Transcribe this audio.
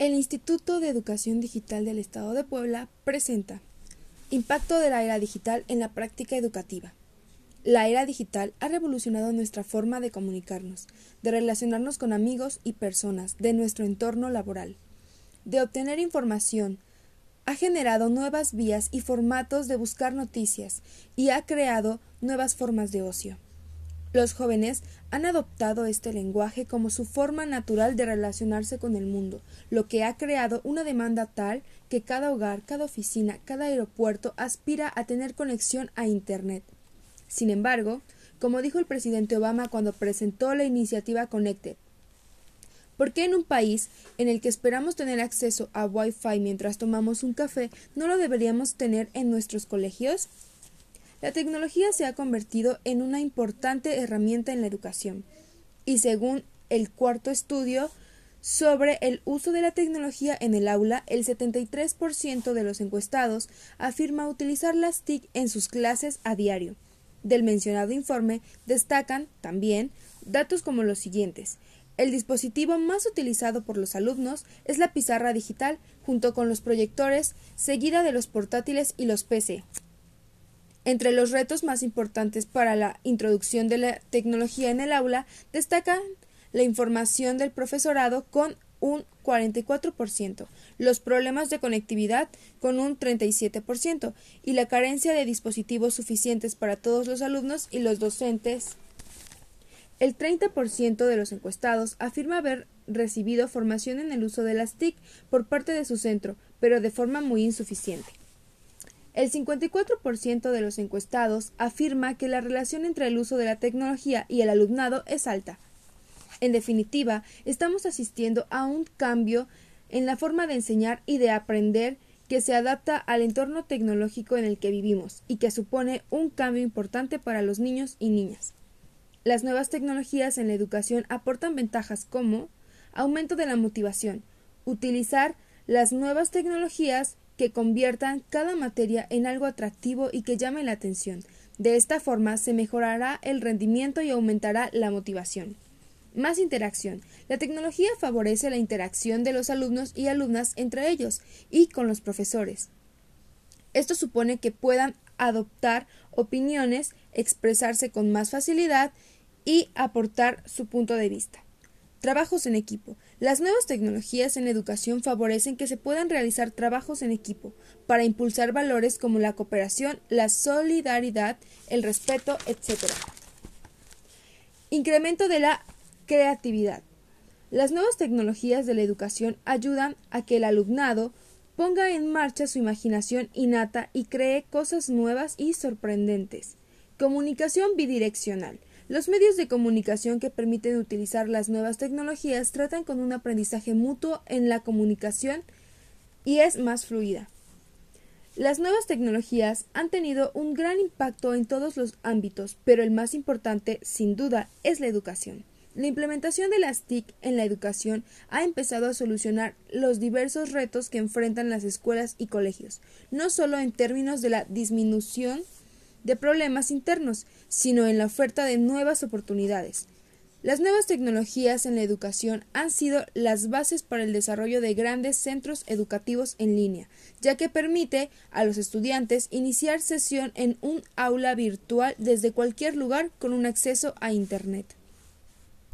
El Instituto de Educación Digital del Estado de Puebla presenta Impacto de la era digital en la práctica educativa. La era digital ha revolucionado nuestra forma de comunicarnos, de relacionarnos con amigos y personas de nuestro entorno laboral, de obtener información, ha generado nuevas vías y formatos de buscar noticias y ha creado nuevas formas de ocio. Los jóvenes han adoptado este lenguaje como su forma natural de relacionarse con el mundo, lo que ha creado una demanda tal que cada hogar, cada oficina, cada aeropuerto aspira a tener conexión a Internet. Sin embargo, como dijo el presidente Obama cuando presentó la iniciativa Connected, ¿por qué en un país en el que esperamos tener acceso a Wi-Fi mientras tomamos un café no lo deberíamos tener en nuestros colegios? La tecnología se ha convertido en una importante herramienta en la educación y según el cuarto estudio sobre el uso de la tecnología en el aula, el 73% de los encuestados afirma utilizar las TIC en sus clases a diario. Del mencionado informe destacan también datos como los siguientes. El dispositivo más utilizado por los alumnos es la pizarra digital junto con los proyectores, seguida de los portátiles y los PC. Entre los retos más importantes para la introducción de la tecnología en el aula destacan la información del profesorado con un 44%, los problemas de conectividad con un 37% y la carencia de dispositivos suficientes para todos los alumnos y los docentes. El 30% de los encuestados afirma haber recibido formación en el uso de las TIC por parte de su centro, pero de forma muy insuficiente. El 54% de los encuestados afirma que la relación entre el uso de la tecnología y el alumnado es alta. En definitiva, estamos asistiendo a un cambio en la forma de enseñar y de aprender que se adapta al entorno tecnológico en el que vivimos y que supone un cambio importante para los niños y niñas. Las nuevas tecnologías en la educación aportan ventajas como aumento de la motivación, utilizar las nuevas tecnologías que conviertan cada materia en algo atractivo y que llame la atención. De esta forma se mejorará el rendimiento y aumentará la motivación. Más interacción. La tecnología favorece la interacción de los alumnos y alumnas entre ellos y con los profesores. Esto supone que puedan adoptar opiniones, expresarse con más facilidad y aportar su punto de vista. Trabajos en equipo. Las nuevas tecnologías en educación favorecen que se puedan realizar trabajos en equipo para impulsar valores como la cooperación, la solidaridad, el respeto, etc. Incremento de la creatividad. Las nuevas tecnologías de la educación ayudan a que el alumnado ponga en marcha su imaginación innata y cree cosas nuevas y sorprendentes. Comunicación bidireccional. Los medios de comunicación que permiten utilizar las nuevas tecnologías tratan con un aprendizaje mutuo en la comunicación y es más fluida. Las nuevas tecnologías han tenido un gran impacto en todos los ámbitos, pero el más importante, sin duda, es la educación. La implementación de las TIC en la educación ha empezado a solucionar los diversos retos que enfrentan las escuelas y colegios, no solo en términos de la disminución de problemas internos, sino en la oferta de nuevas oportunidades. Las nuevas tecnologías en la educación han sido las bases para el desarrollo de grandes centros educativos en línea, ya que permite a los estudiantes iniciar sesión en un aula virtual desde cualquier lugar con un acceso a Internet.